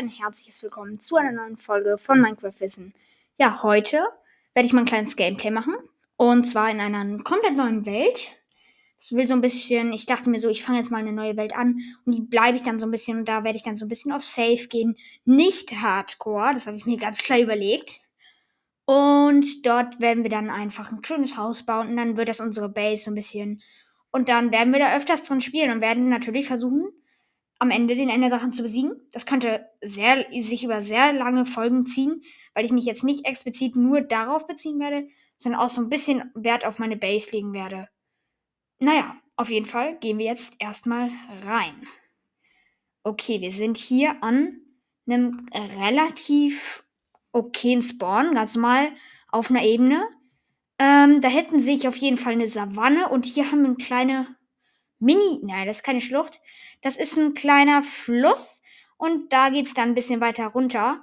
ein herzliches Willkommen zu einer neuen Folge von Minecraft Wissen. Ja, heute werde ich mal ein kleines Gameplay machen. Und zwar in einer komplett neuen Welt. Das will so ein bisschen, ich dachte mir so, ich fange jetzt mal eine neue Welt an und die bleibe ich dann so ein bisschen und da werde ich dann so ein bisschen auf Safe gehen. Nicht Hardcore, das habe ich mir ganz klar überlegt. Und dort werden wir dann einfach ein schönes Haus bauen und dann wird das unsere Base so ein bisschen. Und dann werden wir da öfters drin spielen und werden natürlich versuchen, am Ende den Enderdrachen zu besiegen. Das könnte sehr, sich über sehr lange Folgen ziehen, weil ich mich jetzt nicht explizit nur darauf beziehen werde, sondern auch so ein bisschen Wert auf meine Base legen werde. Naja, auf jeden Fall gehen wir jetzt erstmal rein. Okay, wir sind hier an einem relativ okayen Spawn, ganz normal auf einer Ebene. Ähm, da hätten sich auf jeden Fall eine Savanne und hier haben wir eine kleine Mini, nein, das ist keine Schlucht. Das ist ein kleiner Fluss und da geht es dann ein bisschen weiter runter.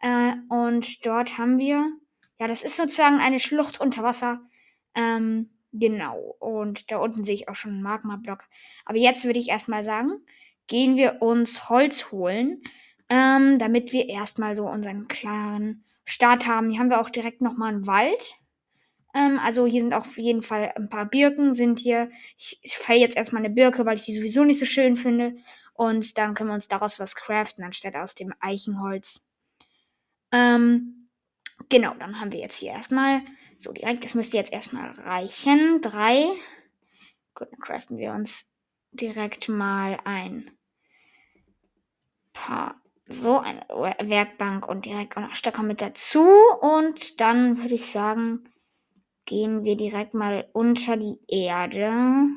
Äh, und dort haben wir, ja, das ist sozusagen eine Schlucht unter Wasser. Ähm, genau. Und da unten sehe ich auch schon einen Magma-Block. Aber jetzt würde ich erstmal sagen, gehen wir uns Holz holen, ähm, damit wir erstmal so unseren klaren Start haben. Hier haben wir auch direkt nochmal einen Wald. Ähm, also hier sind auch auf jeden Fall ein paar Birken sind hier. Ich, ich fäll jetzt erstmal eine Birke, weil ich die sowieso nicht so schön finde. Und dann können wir uns daraus was craften, anstatt aus dem Eichenholz. Ähm, genau, dann haben wir jetzt hier erstmal, so direkt, das müsste jetzt erstmal reichen. Drei. Gut, dann craften wir uns direkt mal ein paar, so eine Werkbank und direkt auch noch Stöcker mit dazu. Und dann würde ich sagen, gehen wir direkt mal unter die Erde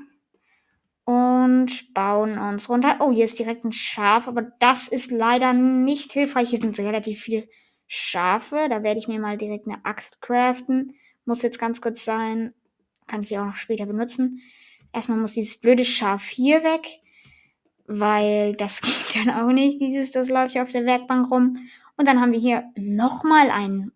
und bauen uns runter. Oh, hier ist direkt ein Schaf, aber das ist leider nicht hilfreich. Hier sind relativ viele Schafe. Da werde ich mir mal direkt eine Axt craften. Muss jetzt ganz kurz sein. Kann ich auch noch später benutzen. Erstmal muss dieses blöde Schaf hier weg, weil das geht dann auch nicht. Dieses, das läuft hier auf der Werkbank rum. Und dann haben wir hier nochmal ein,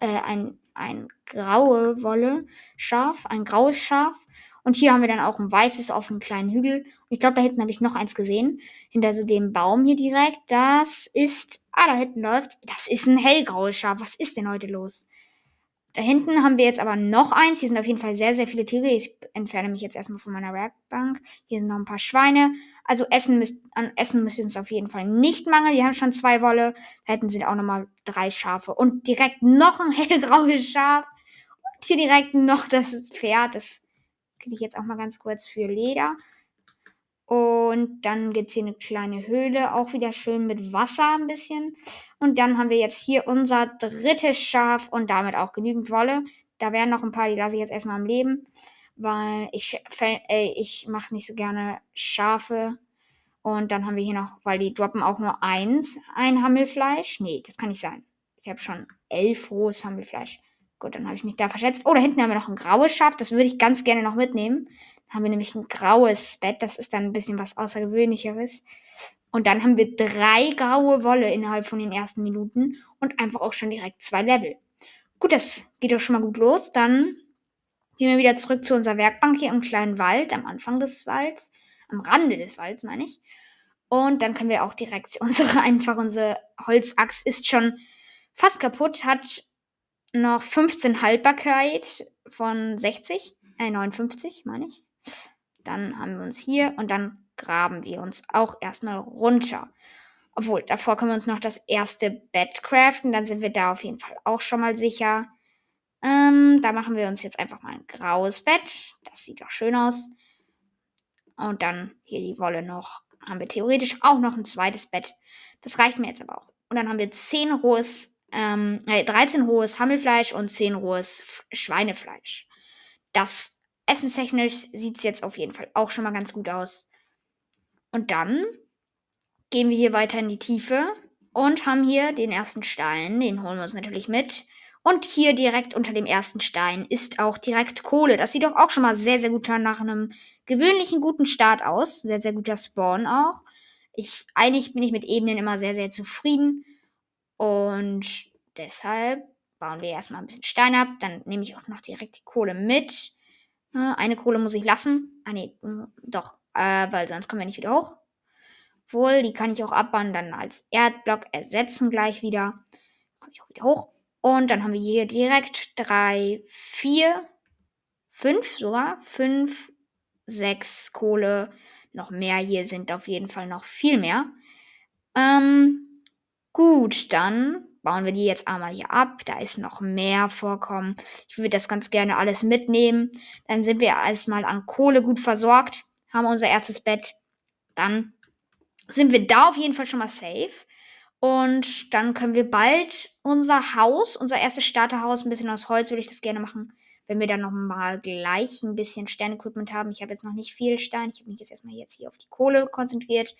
äh, ein ein graue Wolle Schaf, ein graues Schaf. Und hier haben wir dann auch ein weißes auf einem kleinen Hügel. Und ich glaube, da hinten habe ich noch eins gesehen. Hinter so dem Baum hier direkt. Das ist. Ah, da hinten läuft. Das ist ein hellgraues Schaf. Was ist denn heute los? Da hinten haben wir jetzt aber noch eins. Hier sind auf jeden Fall sehr, sehr viele Tiere. Ich entferne mich jetzt erstmal von meiner Werkbank. Hier sind noch ein paar Schweine. Also Essen müsst, an Essen müsste uns auf jeden Fall nicht mangeln. Wir haben schon zwei Wolle. Da hätten sie auch nochmal drei Schafe. Und direkt noch ein hellgraues Schaf. Und hier direkt noch das Pferd. Das kriege ich jetzt auch mal ganz kurz für Leder. Und dann gibt es hier eine kleine Höhle, auch wieder schön mit Wasser ein bisschen. Und dann haben wir jetzt hier unser drittes Schaf und damit auch genügend Wolle. Da wären noch ein paar, die lasse ich jetzt erstmal am Leben, weil ich, äh, ich mache nicht so gerne Schafe. Und dann haben wir hier noch, weil die droppen auch nur eins, ein Hammelfleisch. Nee, das kann nicht sein. Ich habe schon elf rohes Hammelfleisch. Gut, dann habe ich mich da verschätzt. Oh, da hinten haben wir noch ein graues Schaf. Das würde ich ganz gerne noch mitnehmen haben wir nämlich ein graues Bett. Das ist dann ein bisschen was Außergewöhnlicheres. Und dann haben wir drei graue Wolle innerhalb von den ersten Minuten und einfach auch schon direkt zwei Level. Gut, das geht doch schon mal gut los. Dann gehen wir wieder zurück zu unserer Werkbank hier im kleinen Wald, am Anfang des Walds, am Rande des Walds, meine ich. Und dann können wir auch direkt unsere, einfach unsere Holzachs ist schon fast kaputt, hat noch 15 Haltbarkeit von 60, äh 59, meine ich. Dann haben wir uns hier und dann graben wir uns auch erstmal runter. Obwohl, davor können wir uns noch das erste Bett craften. Dann sind wir da auf jeden Fall auch schon mal sicher. Ähm, da machen wir uns jetzt einfach mal ein graues Bett. Das sieht doch schön aus. Und dann hier die Wolle noch. Haben wir theoretisch auch noch ein zweites Bett. Das reicht mir jetzt aber auch. Und dann haben wir 10 rohes, ähm, äh, 13 rohes Hammelfleisch und 10 rohes Schweinefleisch. Das essenstechnisch sieht es jetzt auf jeden Fall auch schon mal ganz gut aus. Und dann gehen wir hier weiter in die Tiefe und haben hier den ersten Stein. Den holen wir uns natürlich mit. Und hier direkt unter dem ersten Stein ist auch direkt Kohle. Das sieht doch auch schon mal sehr, sehr gut nach einem gewöhnlichen guten Start aus. Sehr, sehr guter Spawn auch. Ich, eigentlich bin ich mit Ebenen immer sehr, sehr zufrieden. Und deshalb bauen wir erstmal ein bisschen Stein ab. Dann nehme ich auch noch direkt die Kohle mit. Eine Kohle muss ich lassen. Ah, nee, hm, doch. Äh, weil sonst kommen wir nicht wieder hoch. Obwohl, die kann ich auch abbauen, dann als Erdblock ersetzen gleich wieder. Komme ich auch wieder hoch. Und dann haben wir hier direkt drei, vier, fünf sogar. Fünf, sechs Kohle. Noch mehr. Hier sind auf jeden Fall noch viel mehr. Ähm, gut, dann bauen wir die jetzt einmal hier ab. Da ist noch mehr Vorkommen. Ich würde das ganz gerne alles mitnehmen. Dann sind wir erstmal an Kohle gut versorgt. Haben unser erstes Bett. Dann sind wir da auf jeden Fall schon mal safe. Und dann können wir bald unser Haus, unser erstes Starterhaus, ein bisschen aus Holz würde ich das gerne machen. Wenn wir dann nochmal gleich ein bisschen Sternequipment haben. Ich habe jetzt noch nicht viel Stein. Ich habe mich jetzt erstmal jetzt hier auf die Kohle konzentriert.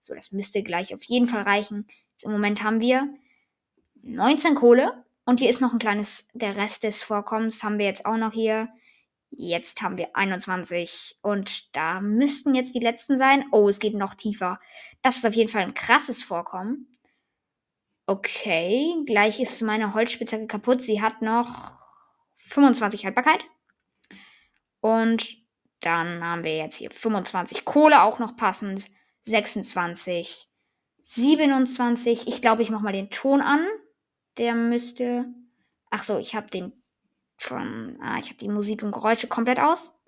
So, das müsste gleich auf jeden Fall reichen. Jetzt Im Moment haben wir 19 Kohle. Und hier ist noch ein kleines, der Rest des Vorkommens haben wir jetzt auch noch hier. Jetzt haben wir 21 und da müssten jetzt die letzten sein. Oh, es geht noch tiefer. Das ist auf jeden Fall ein krasses Vorkommen. Okay, gleich ist meine Holzspitzhacke kaputt. Sie hat noch 25 Haltbarkeit. Und dann haben wir jetzt hier 25 Kohle auch noch passend. 26, 27. Ich glaube, ich mache mal den Ton an. Der müsste. Ach so, ich habe den von. Ah, ich habe die Musik und Geräusche komplett aus.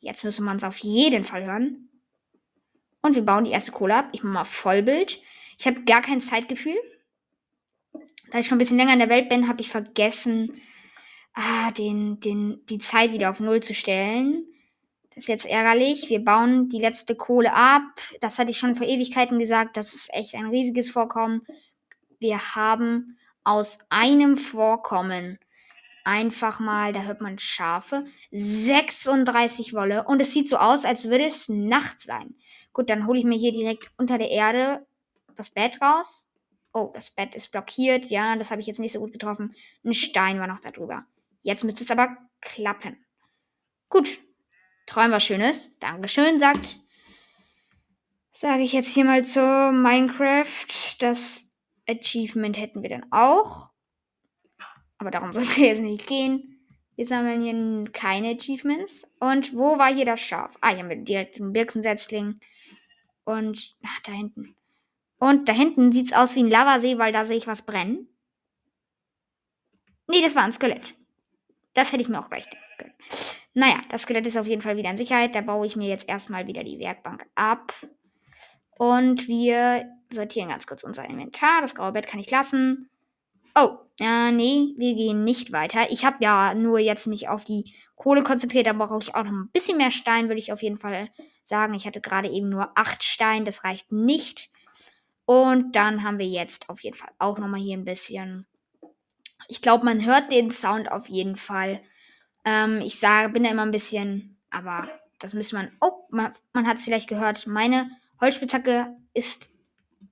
Jetzt müsste man es auf jeden Fall hören. Und wir bauen die erste Kohle ab. Ich mache mal Vollbild. Ich habe gar kein Zeitgefühl. Da ich schon ein bisschen länger in der Welt bin, habe ich vergessen, ah, den, den, die Zeit wieder auf Null zu stellen. Das ist jetzt ärgerlich. Wir bauen die letzte Kohle ab. Das hatte ich schon vor Ewigkeiten gesagt. Das ist echt ein riesiges Vorkommen. Wir haben aus einem Vorkommen einfach mal, da hört man Schafe, 36 Wolle. Und es sieht so aus, als würde es Nacht sein. Gut, dann hole ich mir hier direkt unter der Erde das Bett raus. Oh, das Bett ist blockiert. Ja, das habe ich jetzt nicht so gut getroffen. Ein Stein war noch da drüber. Jetzt müsste es aber klappen. Gut. Träumen was Schönes. Dankeschön, sagt. Sage ich jetzt hier mal zu Minecraft. Das Achievement hätten wir dann auch. Aber darum soll es jetzt nicht gehen. Wir sammeln hier keine Achievements. Und wo war hier das Schaf? Ah, hier haben wir direkt einen Birkensetzling. Und ach, da hinten. Und da hinten sieht es aus wie ein Lavasee, weil da sehe ich was brennen. Nee, das war ein Skelett. Das hätte ich mir auch gleich denken können. Naja, das Skelett ist auf jeden Fall wieder in Sicherheit. Da baue ich mir jetzt erstmal wieder die Werkbank ab. Und wir sortieren ganz kurz unser Inventar. Das graue Bett kann ich lassen. Oh, äh, nee, wir gehen nicht weiter. Ich habe ja nur jetzt mich auf die Kohle konzentriert. Da brauche ich auch noch ein bisschen mehr Stein, würde ich auf jeden Fall sagen. Ich hatte gerade eben nur acht Stein. Das reicht nicht. Und dann haben wir jetzt auf jeden Fall auch nochmal hier ein bisschen. Ich glaube, man hört den Sound auf jeden Fall. Ähm, ich sage, bin da immer ein bisschen, aber das müsste man. Oh, man, man hat es vielleicht gehört. Meine Holzspitzhacke ist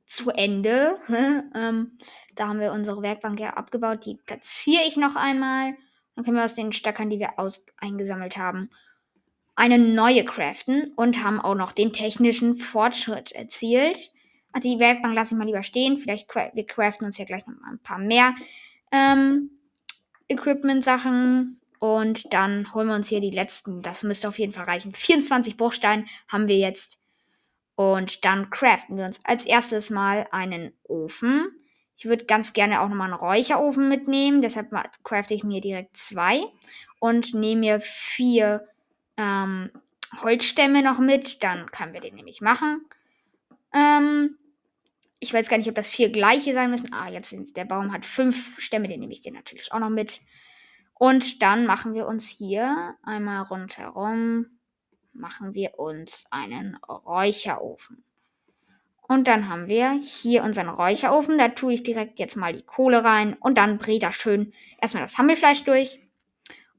zu Ende. ähm, da haben wir unsere Werkbank ja abgebaut. Die platziere ich noch einmal. Dann können wir aus den Stöckern, die wir aus eingesammelt haben, eine neue craften und haben auch noch den technischen Fortschritt erzielt. Also die Werkbank lasse ich mal lieber stehen. Vielleicht cra wir craften uns ja gleich noch mal ein paar mehr ähm, Equipment-Sachen. Und dann holen wir uns hier die letzten. Das müsste auf jeden Fall reichen. 24 Bruchsteine haben wir jetzt. Und dann craften wir uns als erstes mal einen Ofen. Ich würde ganz gerne auch nochmal einen Räucherofen mitnehmen. Deshalb crafte ich mir direkt zwei. Und nehme mir vier ähm, Holzstämme noch mit. Dann können wir den nämlich machen. Ähm, ich weiß gar nicht, ob das vier gleiche sein müssen. Ah, jetzt sind der Baum hat fünf Stämme. Den nehme ich dir natürlich auch noch mit. Und dann machen wir uns hier einmal rundherum machen wir uns einen Räucherofen. Und dann haben wir hier unseren Räucherofen. Da tue ich direkt jetzt mal die Kohle rein und dann brät das schön erstmal das Hammelfleisch durch.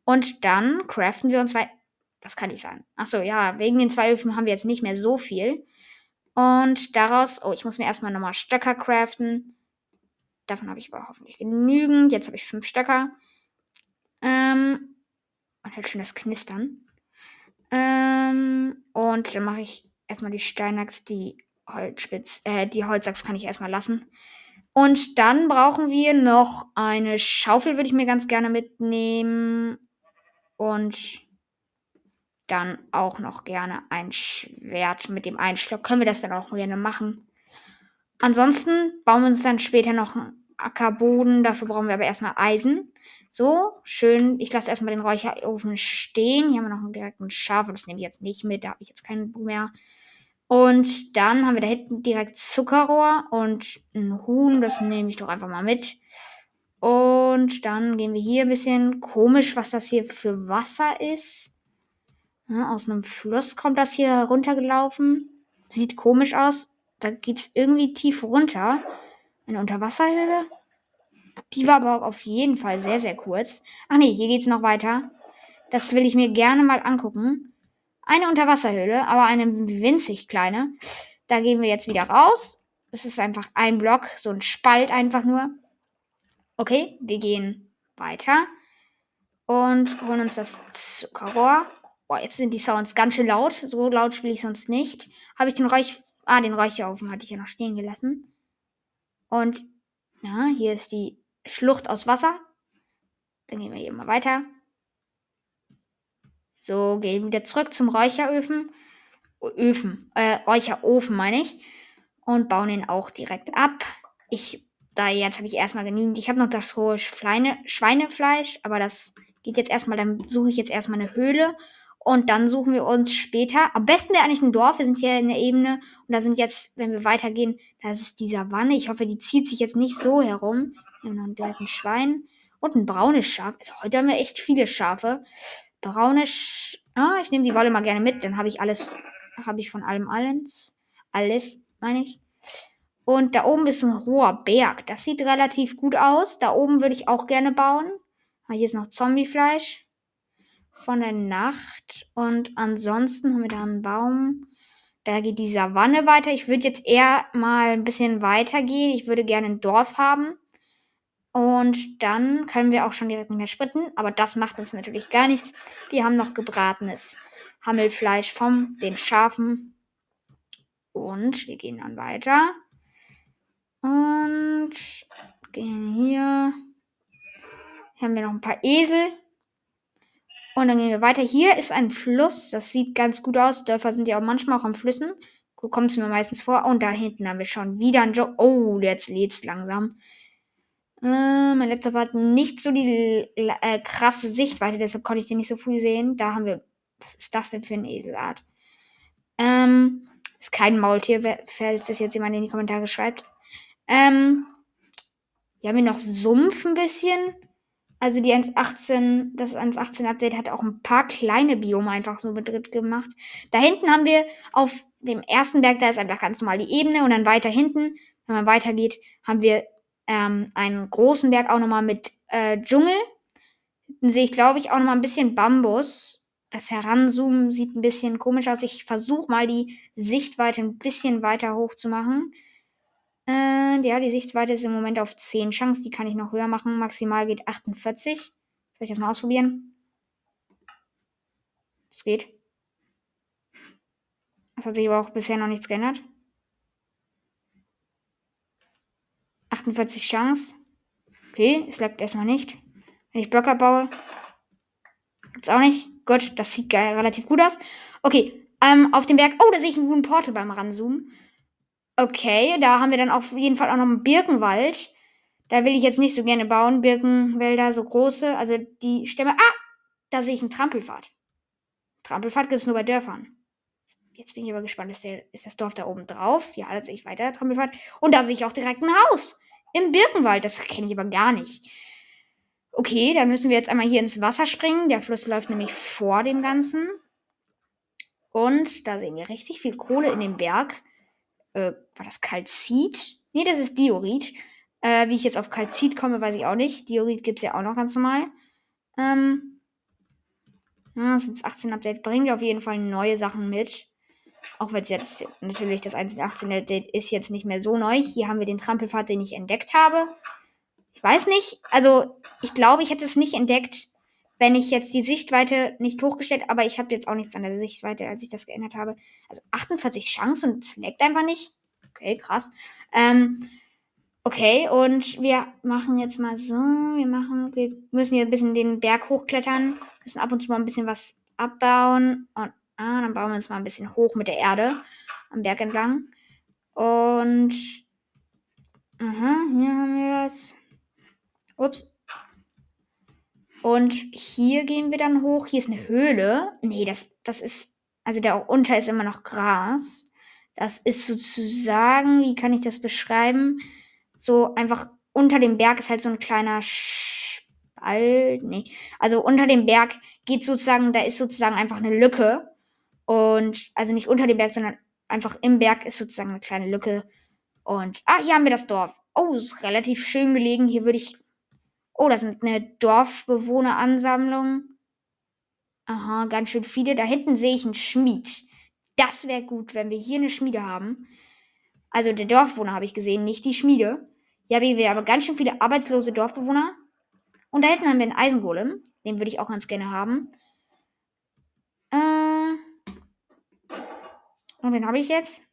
Und dann craften wir uns zwei. Was kann ich sagen? Achso, ja, wegen den zwei Öfen haben wir jetzt nicht mehr so viel. Und daraus, oh, ich muss mir erstmal nochmal Stöcker craften. Davon habe ich aber hoffentlich genügend. Jetzt habe ich fünf Stöcker. Ähm, und halt schön das Knistern. Ähm, und dann mache ich erstmal die Steinachs, die Holzspitz, äh, die Holzachs kann ich erstmal lassen. Und dann brauchen wir noch eine Schaufel, würde ich mir ganz gerne mitnehmen. Und dann auch noch gerne ein Schwert mit dem Einschlag. Können wir das dann auch gerne machen. Ansonsten bauen wir uns dann später noch einen Ackerboden. Dafür brauchen wir aber erstmal Eisen. So, schön. Ich lasse erstmal den Räucherofen stehen. Hier haben wir noch einen direkten Schaf. Das nehme ich jetzt nicht mit. Da habe ich jetzt keinen Bock mehr. Und dann haben wir da hinten direkt Zuckerrohr und ein Huhn. Das nehme ich doch einfach mal mit. Und dann gehen wir hier ein bisschen komisch, was das hier für Wasser ist. Ja, aus einem Fluss kommt das hier runtergelaufen. Sieht komisch aus. Da geht es irgendwie tief runter. Eine Unterwasserhöhle. Die war aber auf jeden Fall sehr, sehr kurz. Ach nee, hier geht es noch weiter. Das will ich mir gerne mal angucken. Eine Unterwasserhöhle, aber eine winzig kleine. Da gehen wir jetzt wieder raus. Es ist einfach ein Block, so ein Spalt einfach nur. Okay, wir gehen weiter und holen uns das Zuckerrohr. Boah, jetzt sind die Sounds ganz schön laut. So laut spiele ich sonst nicht. Habe ich den Räuch... Ah, den Räucherofen hatte ich ja noch stehen gelassen. Und, ja, hier ist die Schlucht aus Wasser. Dann gehen wir hier mal weiter. So, gehen wieder zurück zum Räucheröfen. Öfen, äh, Räucherofen meine ich. Und bauen ihn auch direkt ab. Ich, da jetzt habe ich erstmal genügend. Ich habe noch das hohe Schweine, Schweinefleisch, aber das geht jetzt erstmal, dann suche ich jetzt erstmal eine Höhle. Und dann suchen wir uns später, am besten wäre eigentlich ein Dorf, wir sind hier in der Ebene und da sind jetzt, wenn wir weitergehen, das ist die Savanne. Ich hoffe, die zieht sich jetzt nicht so herum. Wir haben noch einen direkten Schwein und ein braunes Schaf. Also heute haben wir echt viele Schafe braunes. Ah, ich nehme die Wolle mal gerne mit. Dann habe ich alles. Habe ich von allem alles. Alles, meine ich. Und da oben ist ein hoher Berg. Das sieht relativ gut aus. Da oben würde ich auch gerne bauen. Ah, hier ist noch Zombiefleisch von der Nacht. Und ansonsten haben wir da einen Baum. Da geht die Savanne weiter. Ich würde jetzt eher mal ein bisschen weiter gehen. Ich würde gerne ein Dorf haben. Und dann können wir auch schon direkt mehr spritten. Aber das macht uns natürlich gar nichts. Wir haben noch gebratenes Hammelfleisch von den Schafen. Und wir gehen dann weiter. Und gehen hier. Hier haben wir noch ein paar Esel. Und dann gehen wir weiter. Hier ist ein Fluss. Das sieht ganz gut aus. Dörfer sind ja auch manchmal auch am Flüssen. So kommt es mir meistens vor. Und da hinten haben wir schon wieder ein Job. Oh, jetzt lädt es langsam. Äh, mein Laptop hat nicht so die äh, krasse Sichtweite, deshalb konnte ich den nicht so früh sehen. Da haben wir. Was ist das denn für eine Eselart? Ähm, ist kein Maultier, falls das jetzt jemand in die Kommentare schreibt. Ähm, hier haben wir noch Sumpf ein bisschen. Also die 1.18, das 1.18 Update hat auch ein paar kleine Biome einfach so mit drin gemacht. Da hinten haben wir auf dem ersten Berg, da ist einfach ganz normal die Ebene und dann weiter hinten, wenn man weitergeht, haben wir ähm, einen großen Berg auch nochmal mit äh, Dschungel. Dann sehe ich, glaube ich, auch nochmal ein bisschen Bambus. Das Heranzoomen sieht ein bisschen komisch aus. Ich versuche mal die Sichtweite ein bisschen weiter hoch zu machen. Äh, ja, die Sichtweite ist im Moment auf 10 Chance. Die kann ich noch höher machen. Maximal geht 48. Soll ich das mal ausprobieren? Das geht. Das hat sich aber auch bisher noch nichts geändert. 48 Chance. Okay, es bleibt erstmal nicht. Wenn ich Blocker baue, gibt's auch nicht. Gut, das sieht geil, relativ gut aus. Okay, ähm, auf dem Berg. Oh, da sehe ich einen guten Portal beim Ranzoomen. Okay, da haben wir dann auf jeden Fall auch noch einen Birkenwald. Da will ich jetzt nicht so gerne bauen. Birkenwälder, so große. Also die Stämme. Ah! Da sehe ich einen Trampelpfad. Trampelpfad gibt es nur bei Dörfern. Jetzt bin ich aber gespannt. Ist, der, ist das Dorf da oben drauf? Ja, da sehe ich weiter. Trampelpfad. Und da sehe ich auch direkt ein Haus. Im Birkenwald. Das kenne ich aber gar nicht. Okay, dann müssen wir jetzt einmal hier ins Wasser springen. Der Fluss läuft nämlich vor dem Ganzen. Und da sehen wir richtig viel Kohle in dem Berg. Äh, war das Kalzit? Nee, das ist Diorit. Äh, wie ich jetzt auf Kalzit komme, weiß ich auch nicht. Diorit gibt es ja auch noch ganz normal. Ähm, ja, das ist 18 Update. Bringt auf jeden Fall neue Sachen mit. Auch wenn es jetzt natürlich das 1.18 Update ist jetzt nicht mehr so neu. Hier haben wir den Trampelpfad, den ich entdeckt habe. Ich weiß nicht. Also, ich glaube, ich hätte es nicht entdeckt, wenn ich jetzt die Sichtweite nicht hochgestellt, aber ich habe jetzt auch nichts an der Sichtweite, als ich das geändert habe. Also 48 Chance und es leckt einfach nicht. Okay, krass. Ähm, okay, und wir machen jetzt mal so, wir machen, wir müssen hier ein bisschen den Berg hochklettern, müssen ab und zu mal ein bisschen was abbauen. Und ah, dann bauen wir uns mal ein bisschen hoch mit der Erde am Berg entlang. Und aha, hier haben wir das. Ups. Und hier gehen wir dann hoch. Hier ist eine Höhle. Nee, das, das ist. Also da unter ist immer noch Gras. Das ist sozusagen, wie kann ich das beschreiben? So einfach unter dem Berg ist halt so ein kleiner Spalt. Nee. Also unter dem Berg geht sozusagen, da ist sozusagen einfach eine Lücke. Und also nicht unter dem Berg, sondern einfach im Berg ist sozusagen eine kleine Lücke. Und ah, hier haben wir das Dorf. Oh, ist relativ schön gelegen. Hier würde ich Oh, da sind eine Dorfbewohneransammlung. Aha, ganz schön viele. Da hinten sehe ich einen Schmied. Das wäre gut, wenn wir hier eine Schmiede haben. Also der Dorfbewohner habe ich gesehen, nicht die Schmiede. Haben wir aber ganz schön viele arbeitslose Dorfbewohner. Und da hinten haben wir einen Eisengolem. Den würde ich auch ganz gerne haben. Äh. Und den habe ich jetzt.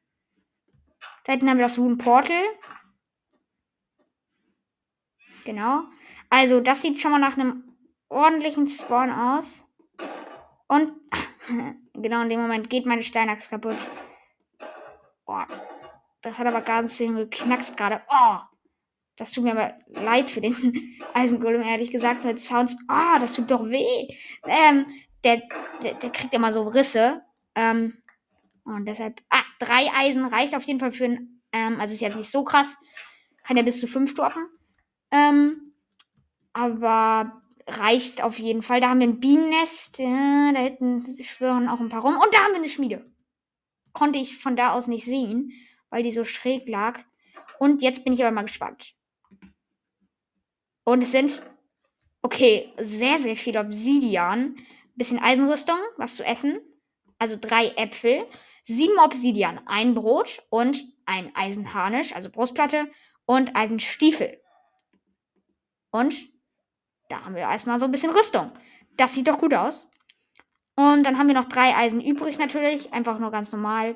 Da hinten haben wir das Rune Portal. Genau. Also, das sieht schon mal nach einem ordentlichen Spawn aus. Und genau in dem Moment geht meine Steinachs kaputt. Oh, das hat aber ganz schön geknackst gerade. Oh, das tut mir aber leid für den Eisengolem, ehrlich gesagt. Mit Sounds. Oh, das tut doch weh. Ähm, der, der, der kriegt immer so Risse. Ähm, und deshalb. Ah, drei Eisen reicht auf jeden Fall für ein. Ähm, also ist jetzt nicht so krass. Kann ja bis zu fünf droppen. Ähm, aber reicht auf jeden Fall. Da haben wir ein Bienennest. Ja, da hinten schwören auch ein paar rum. Und da haben wir eine Schmiede. Konnte ich von da aus nicht sehen, weil die so schräg lag. Und jetzt bin ich aber mal gespannt. Und es sind, okay, sehr, sehr viel Obsidian. Bisschen Eisenrüstung, was zu essen. Also drei Äpfel. Sieben Obsidian, ein Brot und ein Eisenharnisch, also Brustplatte und Eisenstiefel. Und da haben wir erstmal so ein bisschen Rüstung. Das sieht doch gut aus. Und dann haben wir noch drei Eisen übrig natürlich. Einfach nur ganz normal.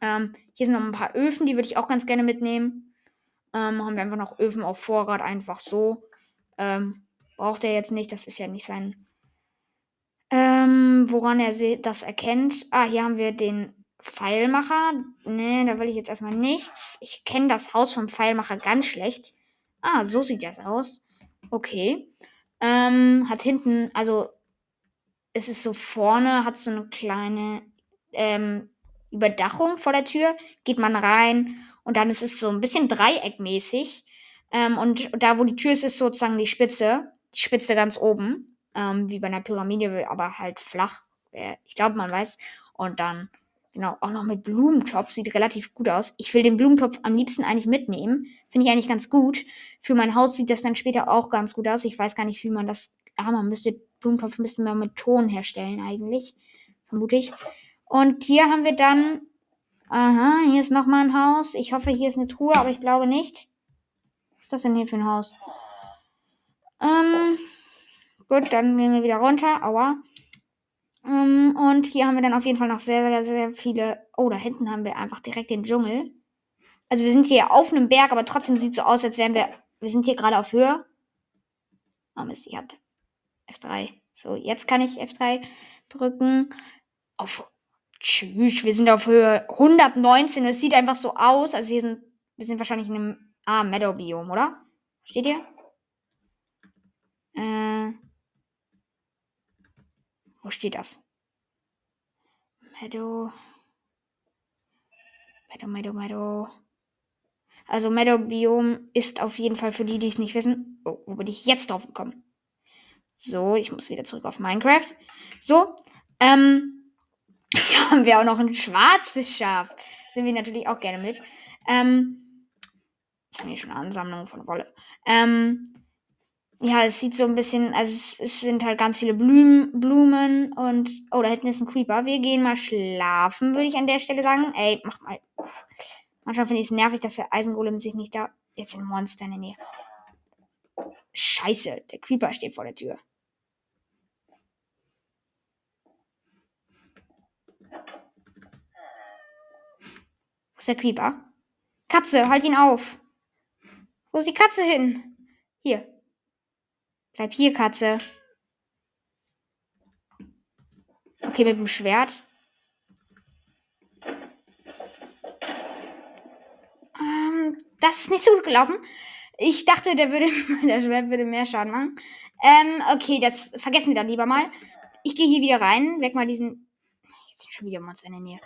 Ähm, hier sind noch ein paar Öfen, die würde ich auch ganz gerne mitnehmen. Ähm, haben wir einfach noch Öfen auf Vorrat, einfach so. Ähm, braucht er jetzt nicht, das ist ja nicht sein. Ähm, woran er das erkennt. Ah, hier haben wir den Pfeilmacher. Ne, da will ich jetzt erstmal nichts. Ich kenne das Haus vom Pfeilmacher ganz schlecht. Ah, so sieht das aus. Okay. Ähm, hat hinten, also es ist so vorne, hat so eine kleine ähm, Überdachung vor der Tür. Geht man rein und dann ist es so ein bisschen dreieckmäßig. Ähm, und da, wo die Tür ist, ist sozusagen die Spitze. Die Spitze ganz oben. Ähm, wie bei einer Pyramide, aber halt flach. Ich glaube, man weiß. Und dann Genau, auch noch mit Blumentopf. Sieht relativ gut aus. Ich will den Blumentopf am liebsten eigentlich mitnehmen. Finde ich eigentlich ganz gut. Für mein Haus sieht das dann später auch ganz gut aus. Ich weiß gar nicht, wie man das. Ah, man müsste. Blumentopf müssten wir mit Ton herstellen, eigentlich. Vermute ich. Und hier haben wir dann. Aha, hier ist nochmal ein Haus. Ich hoffe, hier ist eine Truhe, aber ich glaube nicht. Was ist das denn hier für ein Haus? Ähm. Gut, dann gehen wir wieder runter. Aua. Um, ähm, und hier haben wir dann auf jeden Fall noch sehr, sehr, sehr viele. Oh, da hinten haben wir einfach direkt den Dschungel. Also wir sind hier auf einem Berg, aber trotzdem sieht es so aus, als wären wir. Wir sind hier gerade auf Höhe. Oh Mist, ich hab F3. So, jetzt kann ich F3 drücken. Auf. Tschüss, wir sind auf Höhe 119. Es sieht einfach so aus. Also hier sind. Wir sind wahrscheinlich in einem. Ah, Meadow-Biom, oder? Steht hier? Äh. Wo steht das? Meadow. Meadow, Meadow, Meadow. Also Meadow Biom ist auf jeden Fall für die, die es nicht wissen. Oh, wo bin ich jetzt drauf gekommen? So, ich muss wieder zurück auf Minecraft. So, ähm, hier haben wir auch noch ein schwarzes Schaf. Nehmen wir natürlich auch gerne mit. Ähm, jetzt haben wir schon eine Ansammlung von Wolle. Ähm, ja, es sieht so ein bisschen, also es, es, sind halt ganz viele Blumen, Blumen und, oh, da hinten ist ein Creeper. Wir gehen mal schlafen, würde ich an der Stelle sagen. Ey, mach mal. Manchmal finde ich es nervig, dass der Eisengolem sich nicht da, jetzt ein Monster in der Nähe. Scheiße, der Creeper steht vor der Tür. Wo ist der Creeper? Katze, halt ihn auf. Wo ist die Katze hin? Hier, Bleib hier, Katze. Okay, mit dem Schwert. Ähm, das ist nicht so gut gelaufen. Ich dachte, der würde, der Schwert würde mehr Schaden machen. Ähm, okay, das vergessen wir dann lieber mal. Ich gehe hier wieder rein, weg mal diesen. Jetzt sind schon wieder Monster in der Nähe.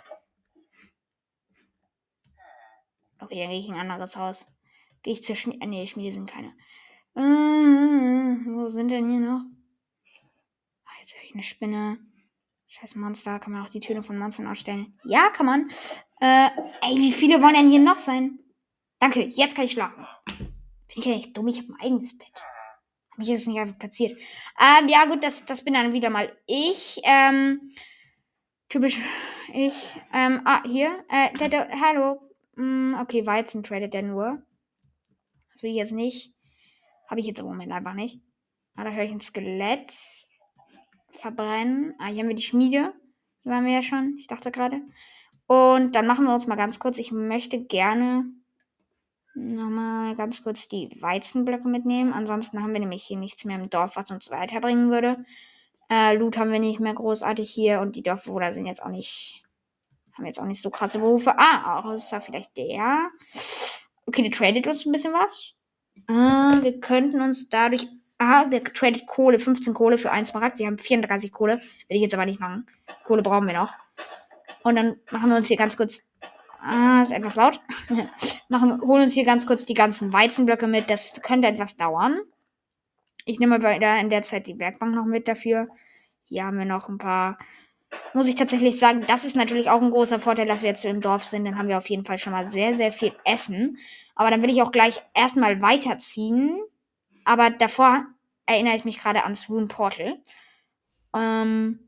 Okay, dann gehe ich in ein anderes Haus. Gehe ich zur Schmiede. Nee, Schmiede sind keine. Äh, wo sind denn hier noch? Ach, jetzt höre ich eine Spinne. Scheiß Monster. Kann man auch die Töne von Monstern ausstellen? Ja, kann man. Äh, ey, wie viele wollen denn hier noch sein? Danke, jetzt kann ich schlafen. Bin ich ja nicht dumm? Ich habe ein eigenes Bett. Mich ist es nicht einfach platziert. Ähm, ja, gut, das, das bin dann wieder mal ich. Ähm, typisch ich. Ähm, ah, hier. Äh, der, hallo. Mm, okay, Weizen tradet der nur. Das will ich jetzt nicht. Habe ich jetzt im Moment einfach nicht. Ah, da höre ich ein Skelett. Verbrennen. Ah, hier haben wir die Schmiede. Hier waren wir ja schon. Ich dachte gerade. Und dann machen wir uns mal ganz kurz. Ich möchte gerne nochmal ganz kurz die Weizenblöcke mitnehmen. Ansonsten haben wir nämlich hier nichts mehr im Dorf, was uns weiterbringen würde. Äh, Loot haben wir nicht mehr großartig hier und die Dorfbewohner sind jetzt auch nicht, haben jetzt auch nicht so krasse Berufe. Ah, da vielleicht der. Okay, der tradet uns ein bisschen was. Äh, wir könnten uns dadurch. Ah, der tradet Kohle, 15 Kohle für 1 Smaragd. Wir haben 34 Kohle. Will ich jetzt aber nicht machen. Kohle brauchen wir noch. Und dann machen wir uns hier ganz kurz Ah, ist etwas laut. Machen, holen uns hier ganz kurz die ganzen Weizenblöcke mit. Das könnte etwas dauern. Ich nehme aber in der Zeit die Werkbank noch mit dafür. Hier haben wir noch ein paar. Muss ich tatsächlich sagen, das ist natürlich auch ein großer Vorteil, dass wir jetzt im Dorf sind. Dann haben wir auf jeden Fall schon mal sehr, sehr viel Essen. Aber dann will ich auch gleich erstmal weiterziehen. Aber davor erinnere ich mich gerade ans Rune Portal. Ähm,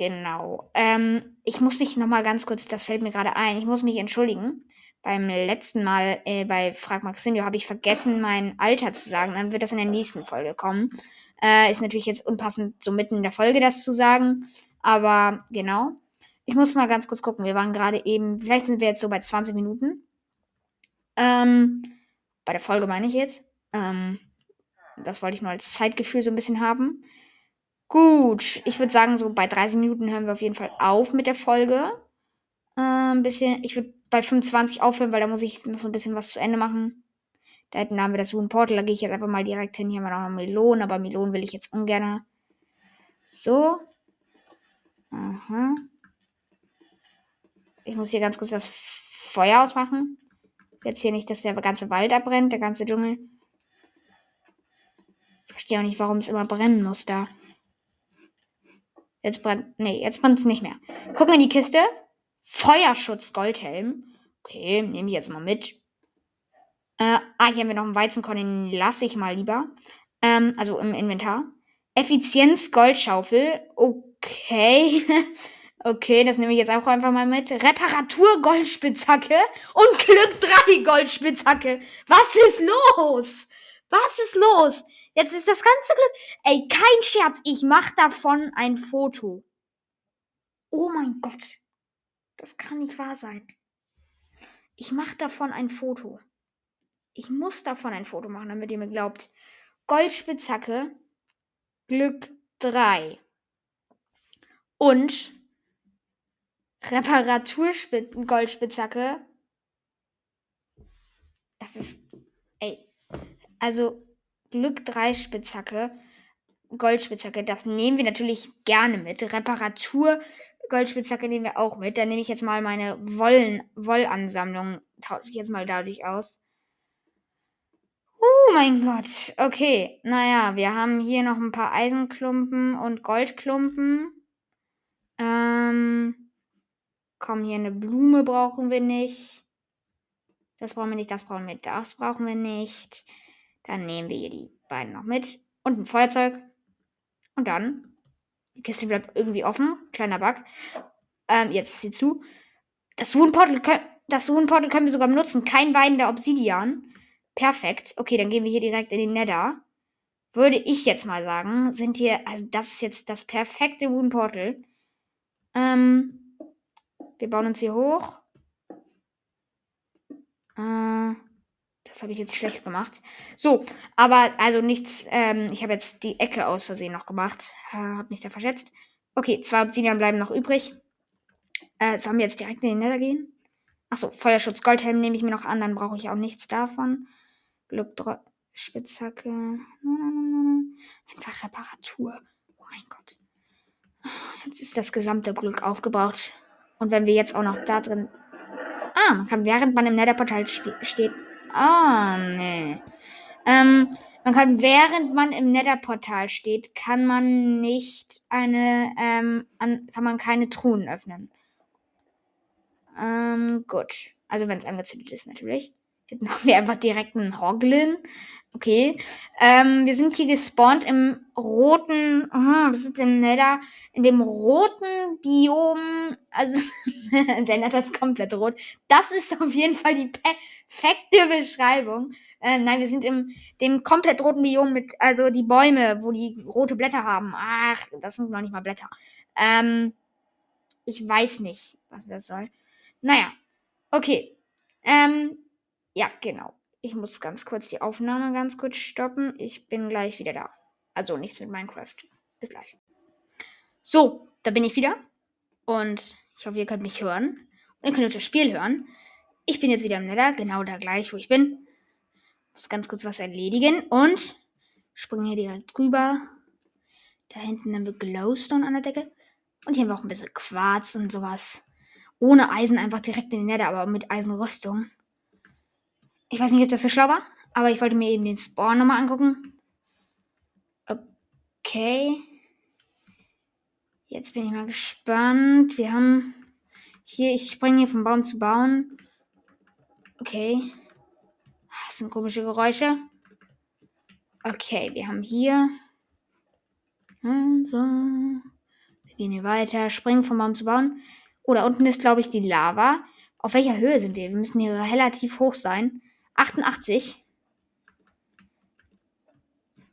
Genau. Ähm, ich muss mich nochmal ganz kurz, das fällt mir gerade ein, ich muss mich entschuldigen. Beim letzten Mal äh, bei Frag Maxinio habe ich vergessen, mein Alter zu sagen. Dann wird das in der nächsten Folge kommen. Äh, ist natürlich jetzt unpassend, so mitten in der Folge das zu sagen. Aber genau. Ich muss mal ganz kurz gucken. Wir waren gerade eben, vielleicht sind wir jetzt so bei 20 Minuten. Ähm, bei der Folge meine ich jetzt. Ähm, das wollte ich nur als Zeitgefühl so ein bisschen haben. Gut, ich würde sagen, so bei 30 Minuten hören wir auf jeden Fall auf mit der Folge. Äh, ein bisschen, ich würde bei 25 aufhören, weil da muss ich noch so ein bisschen was zu Ende machen. Da hinten haben wir das Moon Portal, da gehe ich jetzt einfach mal direkt hin. Hier haben wir noch Melonen, aber Melonen will ich jetzt ungern. So. Aha. Ich muss hier ganz kurz das Feuer ausmachen. Jetzt hier nicht, dass der ganze Wald abbrennt, der ganze Dschungel. Ich verstehe auch nicht, warum es immer brennen muss da. Jetzt brennt. Nee, jetzt brennt es nicht mehr. Gucken in die Kiste. Feuerschutz Goldhelm. Okay, nehme ich jetzt mal mit. Äh, ah, hier haben wir noch einen Weizenkorn, den lasse ich mal lieber. Ähm, also im Inventar. Effizienz Goldschaufel. Okay. okay, das nehme ich jetzt auch einfach mal mit. Reparatur Goldspitzhacke und Glück 3 Goldspitzhacke. Was ist los? Was ist los? Jetzt ist das ganze Glück. Ey, kein Scherz. Ich mach davon ein Foto. Oh mein Gott. Das kann nicht wahr sein. Ich mach davon ein Foto. Ich muss davon ein Foto machen, damit ihr mir glaubt. Goldspitzhacke. Glück 3. Und Reparatur-Goldspitzhacke. Das ist. Ey. Also, Glück 3 Spitzhacke, Goldspitzhacke, das nehmen wir natürlich gerne mit. Reparatur Goldspitzhacke nehmen wir auch mit. Dann nehme ich jetzt mal meine Wollen, Wollansammlung, tausche ich jetzt mal dadurch aus. Oh mein Gott. Okay, naja, wir haben hier noch ein paar Eisenklumpen und Goldklumpen. Ähm, komm, hier eine Blume brauchen wir nicht. Das brauchen wir nicht, das brauchen wir, das brauchen wir nicht. Dann nehmen wir hier die beiden noch mit. Und ein Feuerzeug. Und dann. Die Kiste bleibt irgendwie offen. Kleiner Bug. Ähm, jetzt ist sie zu. Das Woundportal, das Woundportal können wir sogar benutzen. Kein Wein der Obsidian. Perfekt. Okay, dann gehen wir hier direkt in den Nether. Würde ich jetzt mal sagen, sind hier, also das ist jetzt das perfekte Woundportal. Ähm, wir bauen uns hier hoch. Äh, das habe ich jetzt schlecht gemacht. So, aber also nichts. Ähm, ich habe jetzt die Ecke aus Versehen noch gemacht. Äh, habe mich da verschätzt. Okay, zwei Obsidian bleiben noch übrig. Äh, sollen wir jetzt direkt in den Nether gehen? Achso, Feuerschutz Goldhelm nehme ich mir noch an, dann brauche ich auch nichts davon. Glück Spitzhacke. Einfach Reparatur. Oh mein Gott. Jetzt ist das gesamte Glück aufgebraucht. Und wenn wir jetzt auch noch da drin. Ah, man kann während man im Netherportal steht. Ah, oh, nee. Ähm, man kann während man im Netherportal steht, kann man nicht eine, ähm, an, kann man keine Truhen öffnen. Ähm, gut. Also wenn es angezündet ist natürlich. Jetzt machen wir einfach direkt einen Hoglin. Okay. Ähm, wir sind hier gespawnt im roten, aha, das ist im Nether, in dem roten Biom. Also, der Nether ist komplett rot. Das ist auf jeden Fall die perfekte Beschreibung. Ähm, nein, wir sind im dem komplett roten Biom mit, also die Bäume, wo die rote Blätter haben. Ach, das sind noch nicht mal Blätter. Ähm, ich weiß nicht, was das soll. Naja, okay. Ähm, ja, genau. Ich muss ganz kurz die Aufnahme ganz kurz stoppen. Ich bin gleich wieder da. Also nichts mit Minecraft. Bis gleich. So, da bin ich wieder. Und ich hoffe, ihr könnt mich hören. Und ihr könnt das Spiel hören. Ich bin jetzt wieder im Nether, genau da gleich, wo ich bin. Muss ganz kurz was erledigen und springe hier direkt drüber. Da hinten haben wir Glowstone an der Decke. Und hier haben wir auch ein bisschen Quarz und sowas. Ohne Eisen einfach direkt in den Nether, aber mit Eisenrüstung. Ich weiß nicht, ob das so schlau war, aber ich wollte mir eben den Spawn nochmal angucken. Okay. Jetzt bin ich mal gespannt. Wir haben hier, ich springe hier vom Baum zu Baum. Okay. Das sind komische Geräusche. Okay, wir haben hier. Und so. Wir gehen hier weiter. Springen vom Baum zu Baum. Oh, da unten ist, glaube ich, die Lava. Auf welcher Höhe sind wir? Wir müssen hier relativ hoch sein. 88.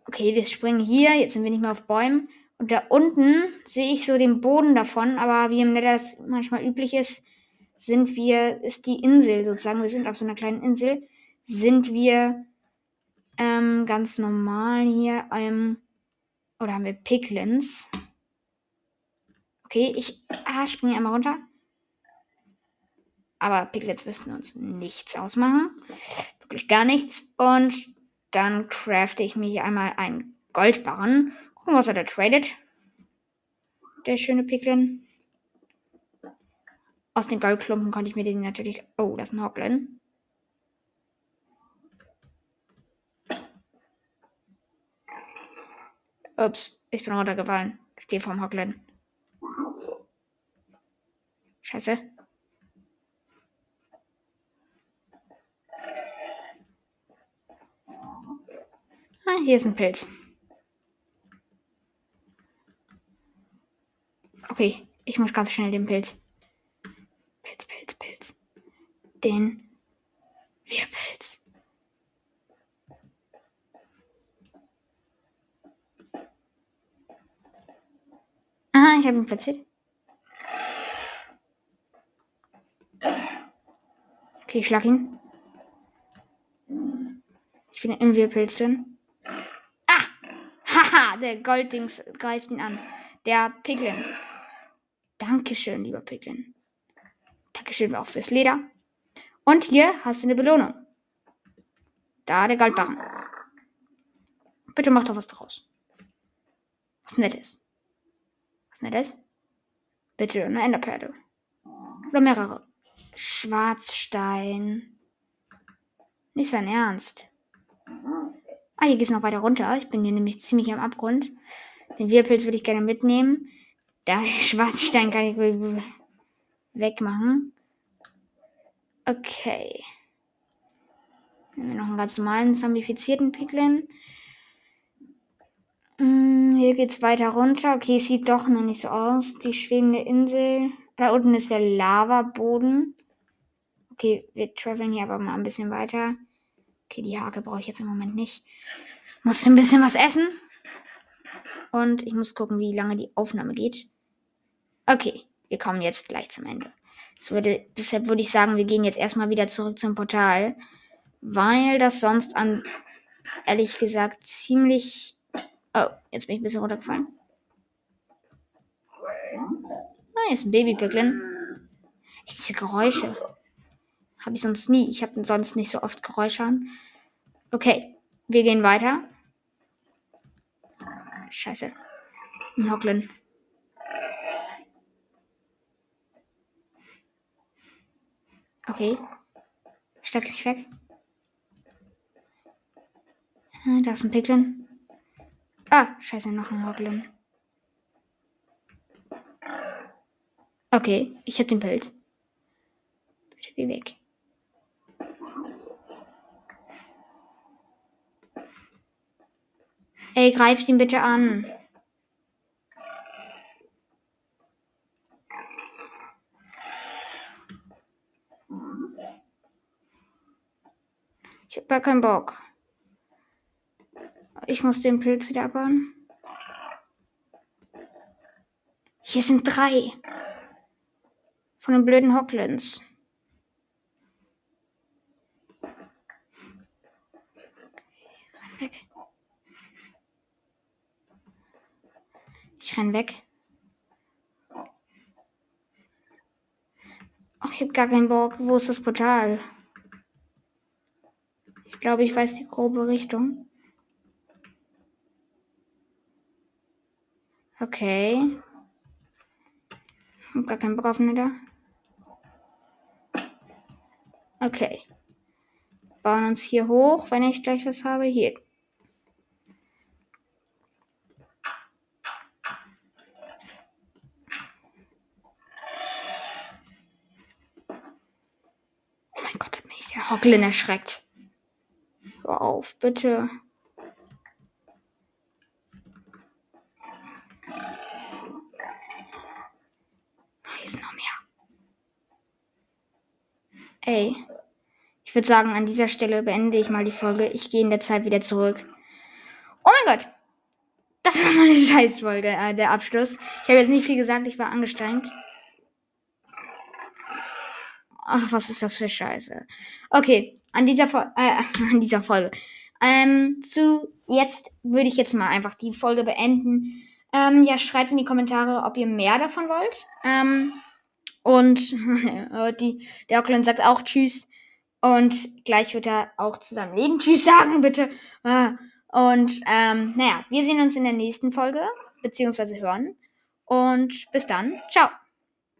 Okay, wir springen hier. Jetzt sind wir nicht mehr auf Bäumen. Und da unten sehe ich so den Boden davon. Aber wie im Nether das manchmal üblich ist, sind wir, ist die Insel sozusagen. Wir sind auf so einer kleinen Insel. Sind wir ähm, ganz normal hier. Ähm, oder haben wir Piglins? Okay, ich ah, springe einmal runter. Aber Piglets müssten uns nichts ausmachen. Wirklich gar nichts. Und dann crafte ich mir hier einmal einen Goldbarren. Gucken, was er da tradet. Der schöne Piglin. Aus den Goldklumpen konnte ich mir den natürlich. Oh, das ist ein Hoglin. Ups, ich bin runtergefallen. Stehe vorm Hoglin. Scheiße. Ah, hier ist ein Pilz. Okay, ich muss ganz schnell den Pilz. Pilz, Pilz, Pilz. Den Wirpilz. Aha, ich habe ihn platziert. Okay, ich schlag ihn. Ich bin im Wirpilz drin der Golddings greift ihn an. Der Piglin. Dankeschön, lieber Piglin. Dankeschön auch fürs Leder. Und hier hast du eine Belohnung. Da der Goldbarren. Bitte mach doch was draus. Was Nettes. Was Nettes? Bitte eine Enderperle. Oder mehrere. Schwarzstein. Nicht sein Ernst. Ah, hier geht es noch weiter runter. Ich bin hier nämlich ziemlich am Abgrund. Den Wirpilz würde ich gerne mitnehmen. Der Schwarzstein kann ich wegmachen. Okay. Nehmen wir noch einen ganz normalen zombifizierten Piglin. Hm, hier geht es weiter runter. Okay, sieht doch noch nicht so aus. Die schwebende Insel. Da unten ist der Lavaboden. Okay, wir traveln hier aber mal ein bisschen weiter. Okay, die Hake brauche ich jetzt im Moment nicht. Muss ein bisschen was essen. Und ich muss gucken, wie lange die Aufnahme geht. Okay, wir kommen jetzt gleich zum Ende. Würde, deshalb würde ich sagen, wir gehen jetzt erstmal wieder zurück zum Portal. Weil das sonst an, ehrlich gesagt, ziemlich. Oh, jetzt bin ich ein bisschen runtergefallen. hier ist ein Baby-Piglin. Diese Geräusche. Habe ich sonst nie. Ich habe sonst nicht so oft Geräusche an. Okay, wir gehen weiter. Scheiße. Ein Hocklin. Okay. Steig mich weg. Ah, da ist ein Piglin. Ah, scheiße, noch ein Hocklin. Okay, ich hab den Pilz. Bitte geh weg. Ey, greift ihn bitte an. Ich hab gar keinen Bock. Ich muss den Pilz wieder abbauen. Hier sind drei. Von den blöden Hocklins. Weg. Renn weg. Ach, ich hab gar keinen Bock. Wo ist das Portal? Ich glaube, ich weiß die grobe Richtung. Okay. Ich hab gar keinen Bock auf da. Okay. Bauen uns hier hoch, wenn ich gleich was habe. Hier. Oh mein Gott, hat mich der Hocklin erschreckt. Hör auf, bitte. Hier sind noch mehr. Ey. Ich würde sagen, an dieser Stelle beende ich mal die Folge. Ich gehe in der Zeit wieder zurück. Oh mein Gott. Das war mal eine Scheißfolge, äh, der Abschluss. Ich habe jetzt nicht viel gesagt, ich war angestrengt. Ach, was ist das für Scheiße? Okay, an dieser, Fol äh, an dieser Folge. Ähm, zu jetzt würde ich jetzt mal einfach die Folge beenden. Ähm, ja, schreibt in die Kommentare, ob ihr mehr davon wollt. Ähm, und die, der Auckland sagt auch Tschüss. Und gleich wird er auch zu seinem Leben Tschüss sagen, bitte. Ah, und ähm, naja, wir sehen uns in der nächsten Folge, beziehungsweise hören. Und bis dann. Ciao.